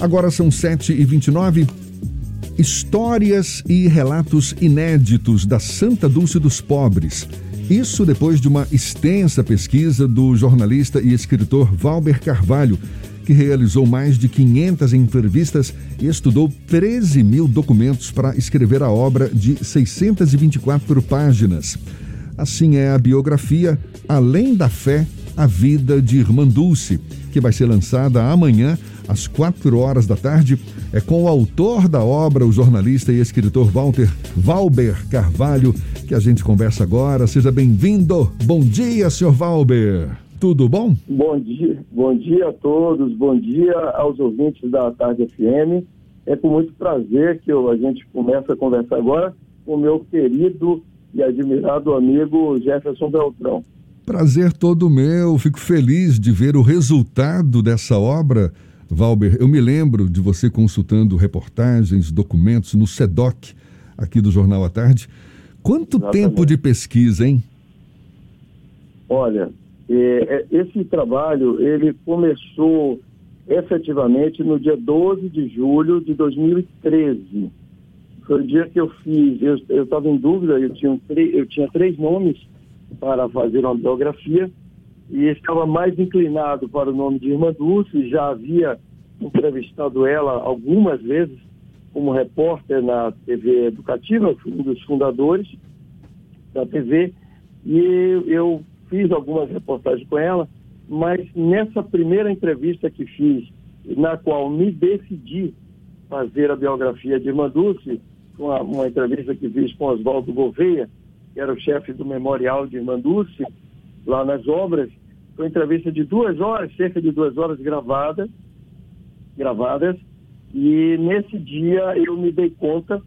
Agora são 7h29. Histórias e relatos inéditos da Santa Dulce dos Pobres. Isso depois de uma extensa pesquisa do jornalista e escritor Valber Carvalho, que realizou mais de 500 entrevistas e estudou 13 mil documentos para escrever a obra de 624 páginas. Assim é a biografia Além da Fé, a Vida de Irmã Dulce, que vai ser lançada amanhã às 4 horas da tarde. É com o autor da obra, o jornalista e escritor Walter Valber Carvalho, que a gente conversa agora. Seja bem-vindo. Bom dia, senhor Valber. Tudo bom? Bom dia, bom dia a todos, bom dia aos ouvintes da Tarde FM. É com muito prazer que eu, a gente começa a conversar agora com o meu querido e admirado amigo Jefferson Beltrão. Prazer todo meu, fico feliz de ver o resultado dessa obra. Valber, eu me lembro de você consultando reportagens, documentos no SEDOC, aqui do Jornal à Tarde. Quanto Exatamente. tempo de pesquisa, hein? Olha, é, é, esse trabalho ele começou efetivamente no dia 12 de julho de 2013. Foi o dia que eu fiz, eu estava em dúvida, eu tinha, eu tinha três nomes para fazer uma biografia e estava mais inclinado para o nome de Irmã Dulce, já havia entrevistado ela algumas vezes como repórter na TV Educativa, um dos fundadores da TV, e eu fiz algumas reportagens com ela, mas nessa primeira entrevista que fiz, na qual me decidi fazer a biografia de Irmã Dulce, uma, uma entrevista que fiz com Oswaldo Gouveia, que era o chefe do Memorial de Manduce, lá nas obras. Foi entrevista de duas horas, cerca de duas horas gravadas, gravadas. E nesse dia eu me dei conta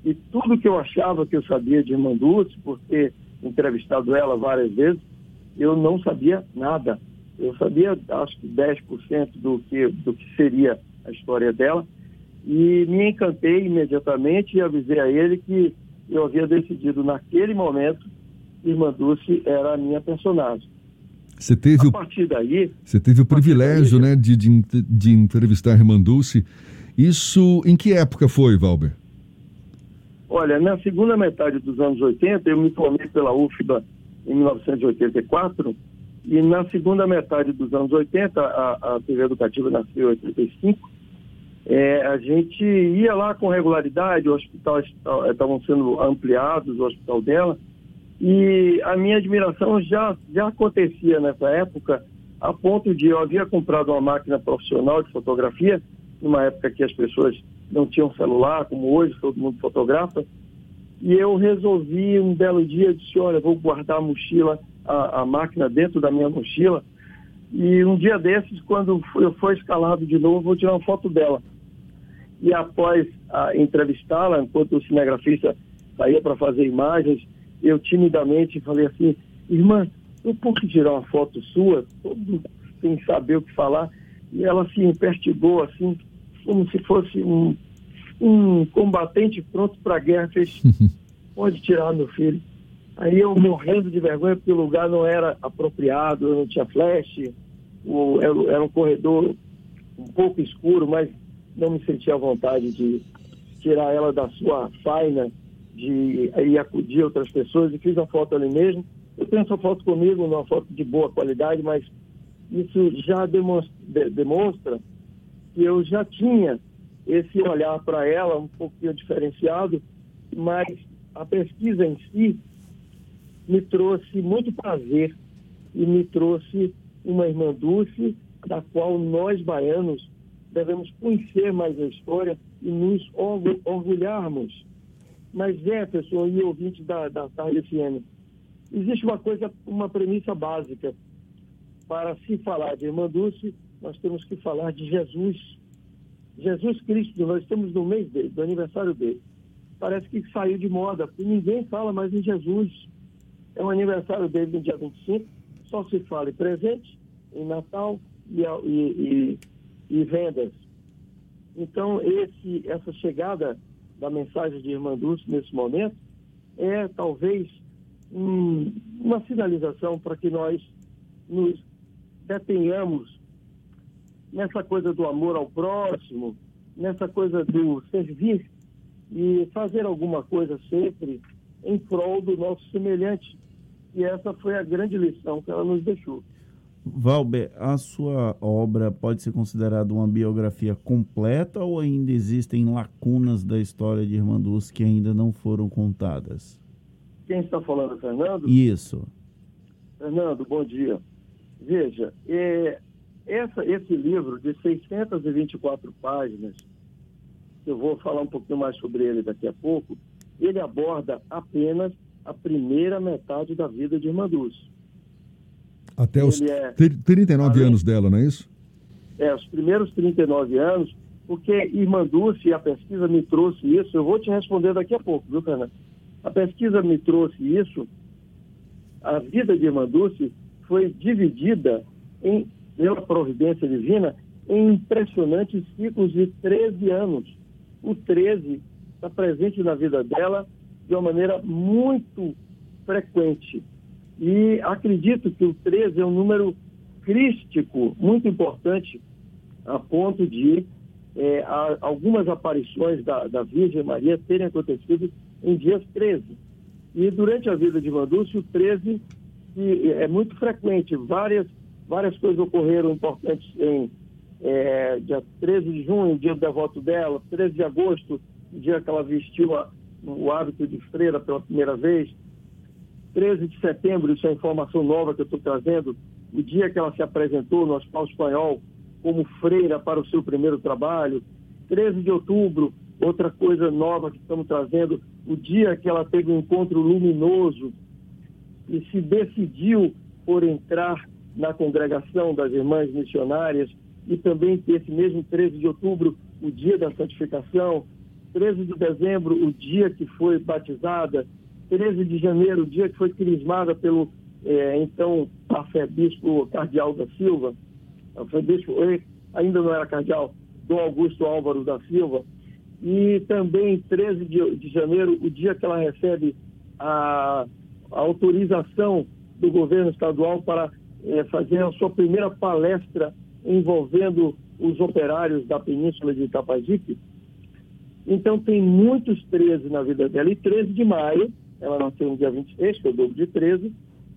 que tudo que eu achava que eu sabia de Manduce, por ter entrevistado ela várias vezes, eu não sabia nada. Eu sabia, acho que 10% do que, do que seria a história dela. E me encantei imediatamente e avisei a ele que eu havia decidido naquele momento que Irmã Dulce era a minha personagem. Você teve, a partir daí, você teve o privilégio daí, né, de, de, de entrevistar a Irmã Dulce. Isso em que época foi, Valber? Olha, na segunda metade dos anos 80, eu me formei pela UFBA em 1984, e na segunda metade dos anos 80, a, a TV Educativa nasceu em 85, é, a gente ia lá com regularidade, o hospital estavam sendo ampliados, o hospital dela, e a minha admiração já, já acontecia nessa época, a ponto de eu havia comprado uma máquina profissional de fotografia, numa época que as pessoas não tinham celular, como hoje, todo mundo fotografa, e eu resolvi um belo dia, disse, olha, vou guardar a mochila, a, a máquina dentro da minha mochila, e um dia desses, quando eu for escalado de novo, vou tirar uma foto dela. E após entrevistá-la, enquanto o cinegrafista saía para fazer imagens, eu timidamente falei assim, irmã, eu posso tirar uma foto sua, todo sem saber o que falar? E ela se perturbou assim, como se fosse um, um combatente pronto para a guerra, fez, pode tirar meu filho. Aí eu morrendo de vergonha porque o lugar não era apropriado, não tinha flash, o, era, era um corredor um pouco escuro, mas não me sentia à vontade de tirar ela da sua faina, de ir acudir outras pessoas e fiz a foto ali mesmo. Eu tenho essa foto comigo, uma foto de boa qualidade, mas isso já demonstra, demonstra que eu já tinha esse olhar para ela um pouquinho diferenciado, mas a pesquisa em si me trouxe muito prazer e me trouxe uma irmã Dulce, da qual nós baianos devemos conhecer mais a história e nos orgulharmos. Mas, Jefferson e ouvinte da, da Tarde FM, existe uma coisa, uma premissa básica. Para se falar de irmã Dulce, nós temos que falar de Jesus. Jesus Cristo, nós estamos no mês dele, do aniversário dele. Parece que saiu de moda, porque ninguém fala mais em Jesus. É o aniversário dele no dia 25, só se fala em presente, em Natal e, e, e, e vendas. Então, esse, essa chegada da mensagem de Irmã Dulce nesse momento é talvez um, uma sinalização para que nós nos detenhamos nessa coisa do amor ao próximo, nessa coisa do servir e fazer alguma coisa sempre em prol do nosso semelhante. E essa foi a grande lição que ela nos deixou. Valber, a sua obra pode ser considerada uma biografia completa ou ainda existem lacunas da história de Irmã Dulce que ainda não foram contadas? Quem está falando, Fernando? Isso. Fernando, bom dia. Veja, é, essa, esse livro de 624 páginas, eu vou falar um pouquinho mais sobre ele daqui a pouco, ele aborda apenas a primeira metade da vida de Irmã Dulce. Até os é, 39 além, anos dela, não é isso? É, os primeiros 39 anos, porque Irmã Dulce, a pesquisa me trouxe isso, eu vou te responder daqui a pouco, viu, Fernando? A pesquisa me trouxe isso, a vida de Irmã Dulce foi dividida em, pela providência divina em impressionantes ciclos de 13 anos. O 13 está presente na vida dela de uma maneira muito frequente. E acredito que o 13 é um número crístico muito importante, a ponto de é, algumas aparições da, da, Virgem Maria terem acontecido em dias 13. E durante a vida de Vandúcio, o 13 é muito frequente. Várias, várias coisas ocorreram importantes em é, dia 13 de junho, dia do devoto dela, 13 de agosto, dia que ela vestiu a, o hábito de freira pela primeira vez, 13 de setembro, isso é informação nova que eu estou trazendo, o dia que ela se apresentou no Hospital Espanhol como freira para o seu primeiro trabalho. 13 de outubro, outra coisa nova que estamos trazendo, o dia que ela teve um encontro luminoso e se decidiu por entrar na congregação das irmãs missionárias e também esse mesmo 13 de outubro, o dia da santificação, 13 de dezembro, o dia que foi batizada, 13 de janeiro, dia que foi crismada pelo é, então arcebispo cardeal da Silva, arcebispo, ainda não era cardeal, Dom Augusto Álvaro da Silva, e também 13 de, de janeiro, o dia que ela recebe a, a autorização do governo estadual para é, fazer a sua primeira palestra envolvendo os operários da Península de Itapajipe. Então tem muitos 13 na vida dela. E 13 de maio ela nasceu no dia 26, que é o dobro de 13.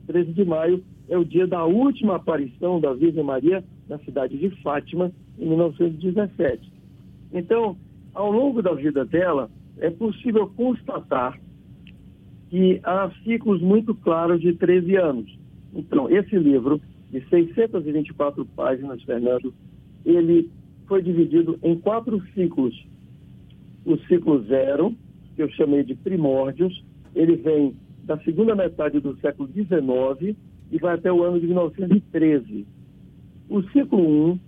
13 de maio é o dia da última aparição da Virgem Maria na cidade de Fátima, em 1917. Então, ao longo da vida dela, é possível constatar que há ciclos muito claros de 13 anos. Então, esse livro, de 624 páginas, Fernando, ele foi dividido em quatro ciclos. O ciclo zero, que eu chamei de primórdios, ele vem da segunda metade do século XIX e vai até o ano de 1913. O ciclo 1,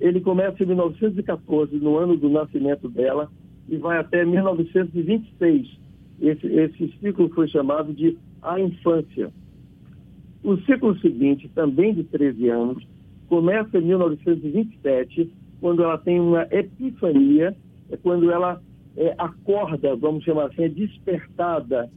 ele começa em 1914, no ano do nascimento dela, e vai até 1926. Esse, esse ciclo foi chamado de A Infância. O ciclo seguinte, também de 13 anos, começa em 1927, quando ela tem uma epifania, é quando ela é, acorda, vamos chamar assim, é despertada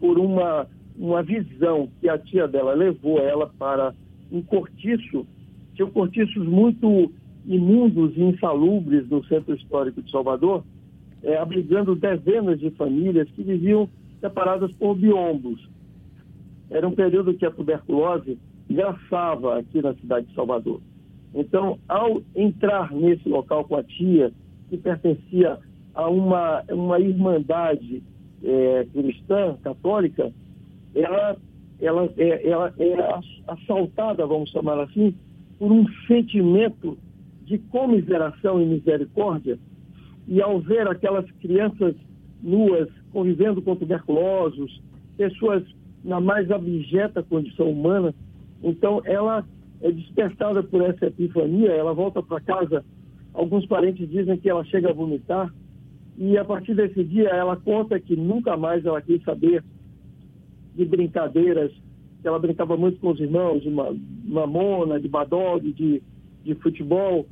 por uma, uma visão que a tia dela levou ela para um cortiço, tinham cortiços muito imundos e insalubres no centro histórico de Salvador, é, abrigando dezenas de famílias que viviam separadas por biombos. Era um período que a tuberculose graçava aqui na cidade de Salvador. Então, ao entrar nesse local com a tia, que pertencia a uma, uma irmandade é, cristã, católica, ela, ela, é, ela é assaltada, vamos chamar assim, por um sentimento de comiseração e misericórdia. E ao ver aquelas crianças nuas convivendo com tuberculosos, pessoas na mais abjeta condição humana, então ela é despertada por essa epifania, ela volta para casa. Alguns parentes dizem que ela chega a vomitar, e a partir desse dia, ela conta que nunca mais ela quis saber de brincadeiras, ela brincava muito com os irmãos, de mamona, de badog, de, de futebol.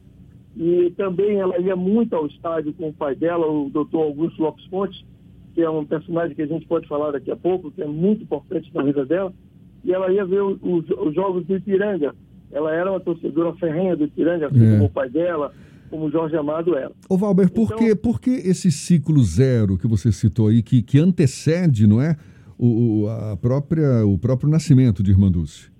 E também ela ia muito ao estádio com o pai dela, o doutor Augusto Lopes Pontes, que é um personagem que a gente pode falar daqui a pouco, que é muito importante na vida dela. E ela ia ver os, os jogos do Ipiranga, ela era uma torcedora ferrenha do Ipiranga, assim é. como o pai dela, como o Jorge Amado era. Ô Valber, por, então, que, por que esse ciclo zero que você citou aí, que, que antecede, não é, o, a própria, o próprio nascimento de Irmã Dulce?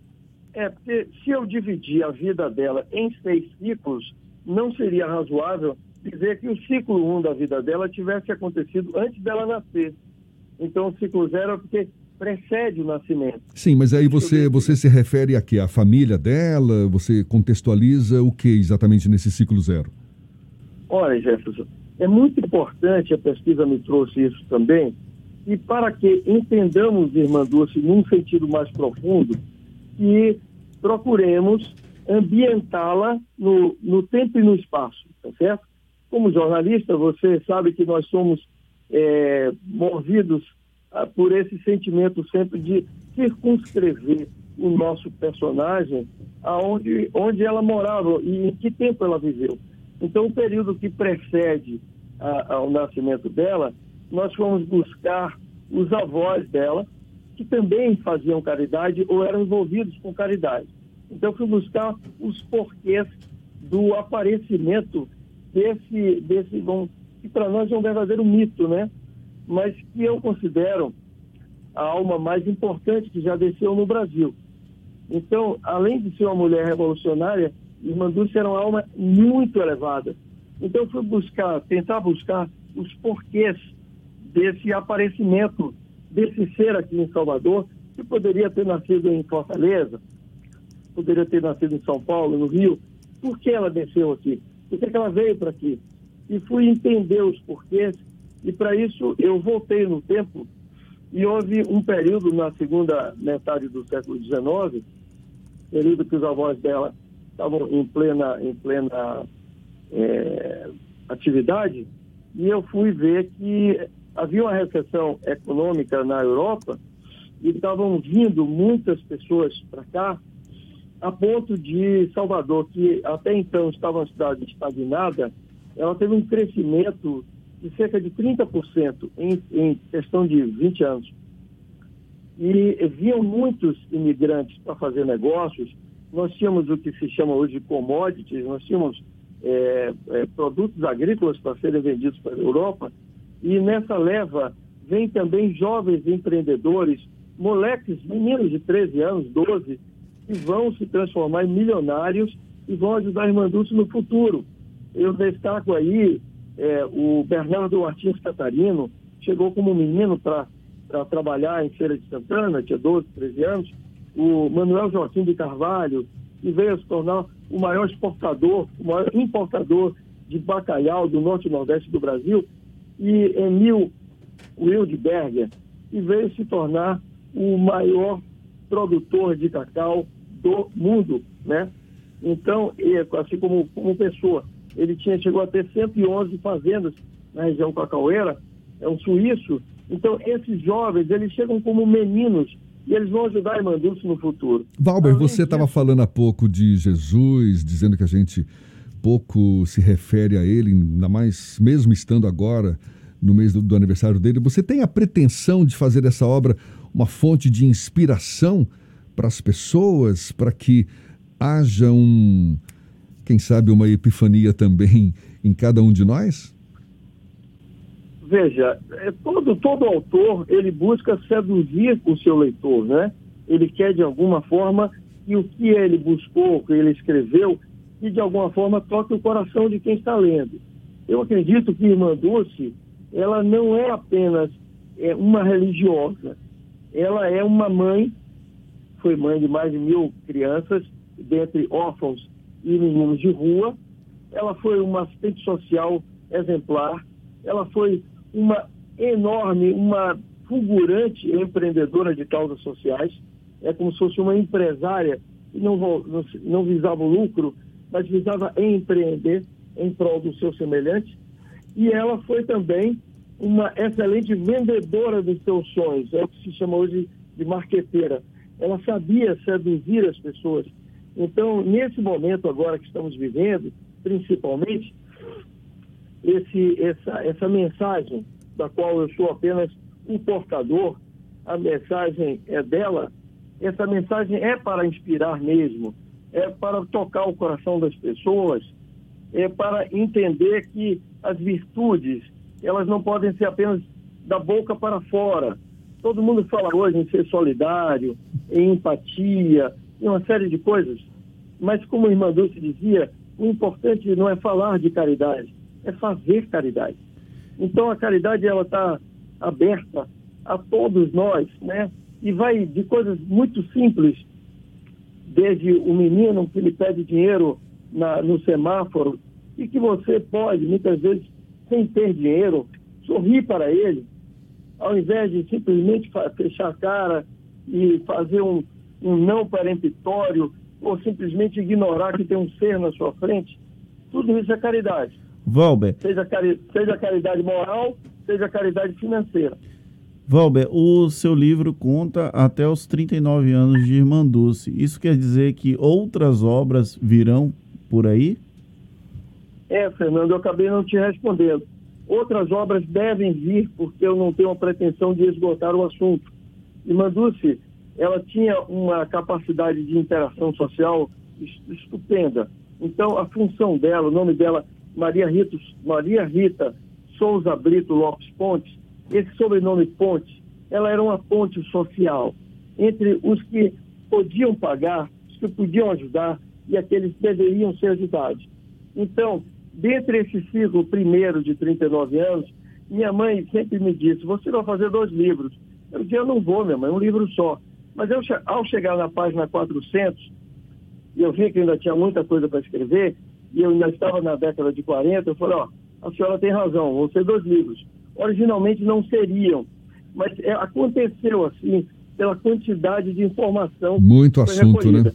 É, porque se eu dividir a vida dela em seis ciclos, não seria razoável dizer que o ciclo um da vida dela tivesse acontecido antes dela nascer. Então, o ciclo zero é porque precede o nascimento. Sim, mas aí você, você se refere a quê? A família dela? Você contextualiza o que exatamente nesse ciclo zero? Olha, Jefferson, é muito importante, a pesquisa me trouxe isso também, e para que entendamos Irmã Dulce num sentido mais profundo, que procuremos ambientá-la no, no tempo e no espaço, tá certo? Como jornalista, você sabe que nós somos é, movidos ah, por esse sentimento sempre de circunscrever o nosso personagem aonde onde ela morava e em que tempo ela viveu. Então, o período que precede a, ao nascimento dela, nós fomos buscar os avós dela, que também faziam caridade ou eram envolvidos com caridade. Então, fui buscar os porquês do aparecimento desse, desse que para nós é um verdadeiro mito, né? Mas que eu considero a alma mais importante que já desceu no Brasil. Então, além de ser uma mulher revolucionária, Irmã Dulce era uma alma muito elevada. Então, eu fui buscar, tentar buscar os porquês desse aparecimento desse ser aqui em Salvador, que poderia ter nascido em Fortaleza, poderia ter nascido em São Paulo, no Rio. Por que ela desceu aqui? Por que ela veio para aqui? E fui entender os porquês e para isso eu voltei no tempo e houve um período na segunda metade do século XIX, período que os avós dela estavam em plena, em plena é, atividade, e eu fui ver que havia uma recessão econômica na Europa e estavam vindo muitas pessoas para cá, a ponto de Salvador, que até então estava uma cidade estagnada, ela teve um crescimento de cerca de 30% em, em questão de 20 anos. E viam muitos imigrantes para fazer negócios. Nós tínhamos o que se chama hoje de commodities, nós tínhamos é, é, produtos agrícolas para serem vendidos para a Europa. E nessa leva vem também jovens empreendedores, moleques, meninos de 13 anos, 12, que vão se transformar em milionários e vão ajudar a Dulce no futuro. Eu destaco aí é, o Bernardo Martins Catarino chegou como menino para trabalhar em Feira de Santana, tinha 12, 13 anos. O Manuel Joaquim de Carvalho, que veio a se tornar o maior exportador, o maior importador de bacalhau do norte e nordeste do Brasil. E Emil Wildberger, que veio se tornar o maior produtor de cacau do mundo, né? Então, assim como, como pessoa, ele tinha, chegou a ter 111 fazendas na região Cacaueira, é um suíço. Então, esses jovens, eles chegam como meninos e eles vão ajudar a Irmã Dulce no futuro. Valber, Além você estava disso... falando há pouco de Jesus, dizendo que a gente pouco se refere a ele, ainda mais mesmo estando agora no mês do, do aniversário dele. Você tem a pretensão de fazer dessa obra uma fonte de inspiração para as pessoas, para que haja um, quem sabe, uma epifania também em cada um de nós? Veja, é, todo, todo autor, ele busca seduzir o seu leitor, né? Ele quer, de alguma forma, que o que ele buscou, o que ele escreveu, que de alguma forma toque o coração de quem está lendo. Eu acredito que Irmã Dulce, ela não é apenas é, uma religiosa, ela é uma mãe, foi mãe de mais de mil crianças, dentre órfãos e meninos de rua. Ela foi uma assistente social exemplar. Ela foi uma enorme, uma fulgurante empreendedora de causas sociais. É como se fosse uma empresária que não, não, não visava o lucro, mas visava empreender em prol do seu semelhante. E ela foi também uma excelente vendedora dos seus sonhos, é o que se chama hoje de marqueteira. Ela sabia seduzir as pessoas, então, nesse momento agora que estamos vivendo, principalmente, esse, essa, essa mensagem, da qual eu sou apenas um portador, a mensagem é dela, essa mensagem é para inspirar mesmo, é para tocar o coração das pessoas, é para entender que as virtudes, elas não podem ser apenas da boca para fora. Todo mundo fala hoje em ser solidário, em empatia, em uma série de coisas. Mas como a irmã Dulce dizia, o importante não é falar de caridade, é fazer caridade. Então a caridade ela está aberta a todos nós, né? E vai de coisas muito simples, desde o menino que lhe pede dinheiro na, no semáforo e que você pode, muitas vezes, sem ter dinheiro, sorrir para ele, ao invés de simplesmente fechar a cara e fazer um, um não peremptório ou simplesmente ignorar que tem um ser na sua frente, tudo isso é caridade. Valber. Seja, cari seja caridade moral, seja caridade financeira. Valber, o seu livro conta até os 39 anos de Irmã Dulce. Isso quer dizer que outras obras virão por aí? É, Fernando, eu acabei não te respondendo. Outras obras devem vir, porque eu não tenho a pretensão de esgotar o assunto. E Manduce, ela tinha uma capacidade de interação social estupenda. Então, a função dela, o nome dela, Maria Rita, Maria Rita Souza Brito Lopes Pontes, esse sobrenome Pontes, ela era uma ponte social entre os que podiam pagar, os que podiam ajudar e aqueles que deveriam ser ajudados. Então, Dentre esse ciclo primeiro de 39 anos, minha mãe sempre me disse: Você vai fazer dois livros. Eu disse: Eu não vou, minha mãe, um livro só. Mas eu, ao chegar na página 400, e eu vi que ainda tinha muita coisa para escrever, e eu ainda estava na década de 40, eu falei: Ó, a senhora tem razão, vão ser dois livros. Originalmente não seriam, mas é, aconteceu assim, pela quantidade de informação. Muito assunto, né?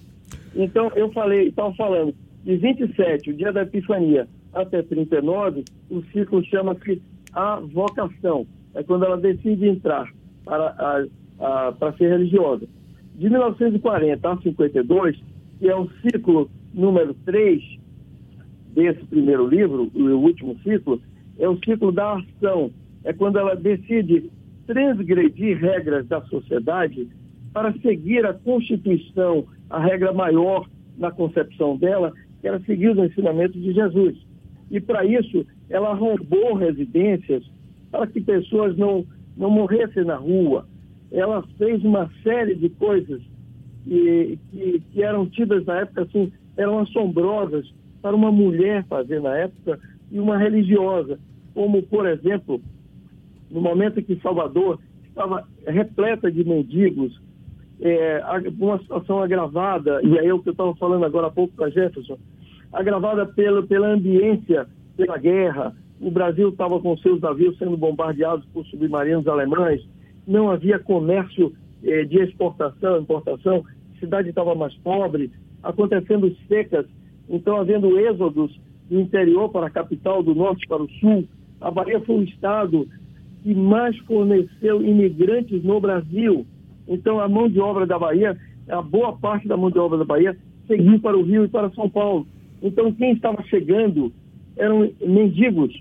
Então eu falei, estava falando, de 27, o dia da Epifania, até 39, o ciclo chama-se a vocação. É quando ela decide entrar para, a, para ser religiosa. De 1940 a 52, que é o ciclo número 3 desse primeiro livro, o último ciclo, é o ciclo da ação. É quando ela decide transgredir regras da sociedade para seguir a Constituição, a regra maior na concepção dela, que era seguir os ensinamentos de Jesus. E para isso, ela roubou residências para que pessoas não, não morressem na rua. Ela fez uma série de coisas que, que, que eram tidas na época assim, eram assombrosas para uma mulher fazer na época e uma religiosa. Como, por exemplo, no momento em que Salvador estava repleta de mendigos, é, uma situação agravada, e aí é o que eu estava falando agora há pouco para Jefferson, agravada pelo, pela ambiência, pela guerra. O Brasil estava com seus navios sendo bombardeados por submarinos alemães, não havia comércio eh, de exportação, importação, a cidade estava mais pobre, acontecendo secas, então havendo êxodos do interior para a capital, do norte para o sul. A Bahia foi o estado que mais forneceu imigrantes no Brasil. Então a mão de obra da Bahia, a boa parte da mão de obra da Bahia, seguiu para o Rio e para São Paulo. Então, quem estava chegando eram mendigos,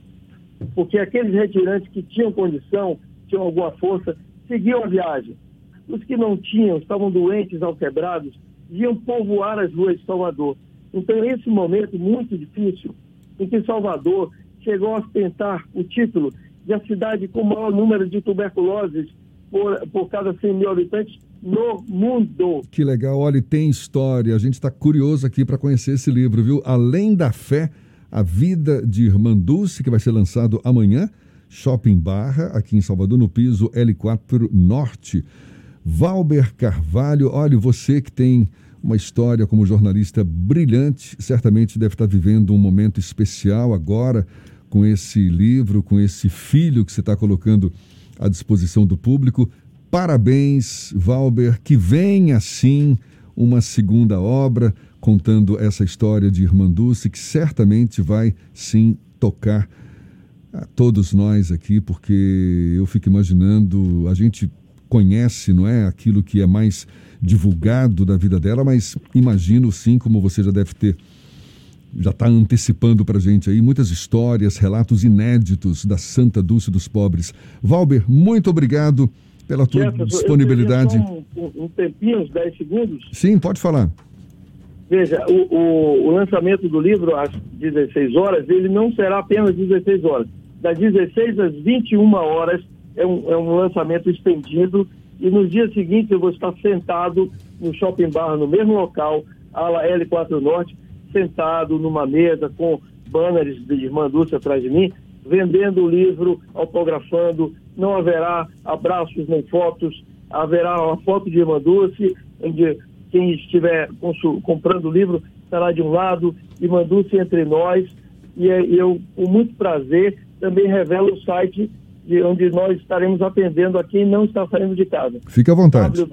porque aqueles retirantes que tinham condição, tinham alguma força, seguiam a viagem. Os que não tinham, estavam doentes, alquebrados, iam povoar as ruas de Salvador. Então, esse momento muito difícil, em que Salvador chegou a ostentar o título de a cidade com o maior número de tuberculoses por, por cada 100 mil habitantes no mundo. Que legal, olha, tem história. A gente está curioso aqui para conhecer esse livro, viu? Além da fé, a vida de Irmã Dulce, que vai ser lançado amanhã, Shopping Barra, aqui em Salvador, no piso L4 Norte. Valber Carvalho, olha, você que tem uma história como jornalista brilhante, certamente deve estar vivendo um momento especial agora com esse livro, com esse filho que você está colocando à disposição do público. Parabéns, Valber, que vem assim uma segunda obra contando essa história de Irmã Dulce, que certamente vai sim tocar a todos nós aqui, porque eu fico imaginando, a gente conhece, não é, aquilo que é mais divulgado da vida dela, mas imagino sim, como você já deve ter, já está antecipando para a gente aí muitas histórias, relatos inéditos da Santa Dulce dos Pobres. Valber, muito obrigado pela tua Jefferson, disponibilidade. Um, um tempinho, uns 10 segundos. Sim, pode falar. Veja, o, o, o, lançamento do livro às 16 horas, ele não será apenas 16 horas. Das 16 às 21 horas é um, é um lançamento estendido. E nos dias seguintes eu vou estar sentado no Shopping Bar, no mesmo local, ala L4 Norte, sentado numa mesa com banners de Irmã Dulce atrás de mim, vendendo o livro, autografando, não haverá abraços nem fotos, haverá uma foto de Irmã Dulce, onde quem estiver comprando o livro estará de um lado, Irmã Dulce entre nós, e eu, com muito prazer, também revelo o site de onde nós estaremos atendendo a quem não está saindo de casa. Fique à vontade.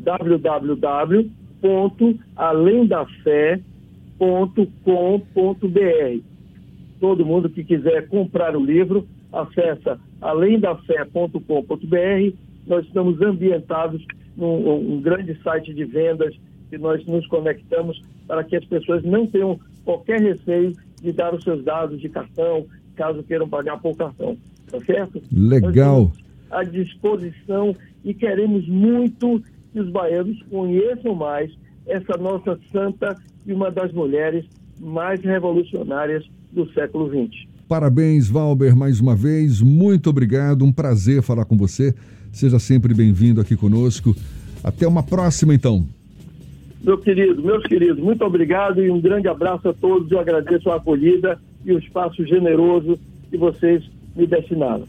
www.alemdafé.com.br Todo mundo que quiser comprar o livro, acessa alemdafé.com.br. Nós estamos ambientados num um grande site de vendas que nós nos conectamos para que as pessoas não tenham qualquer receio de dar os seus dados de cartão, caso queiram pagar por cartão tá certo? Legal. À disposição e queremos muito que os baianos conheçam mais essa nossa santa e uma das mulheres mais revolucionárias do século XX. Parabéns, Valber, mais uma vez. Muito obrigado. Um prazer falar com você. Seja sempre bem-vindo aqui conosco. Até uma próxima, então. Meu querido, meus queridos, muito obrigado e um grande abraço a todos. Eu agradeço a acolhida e o espaço generoso que vocês me destinaram.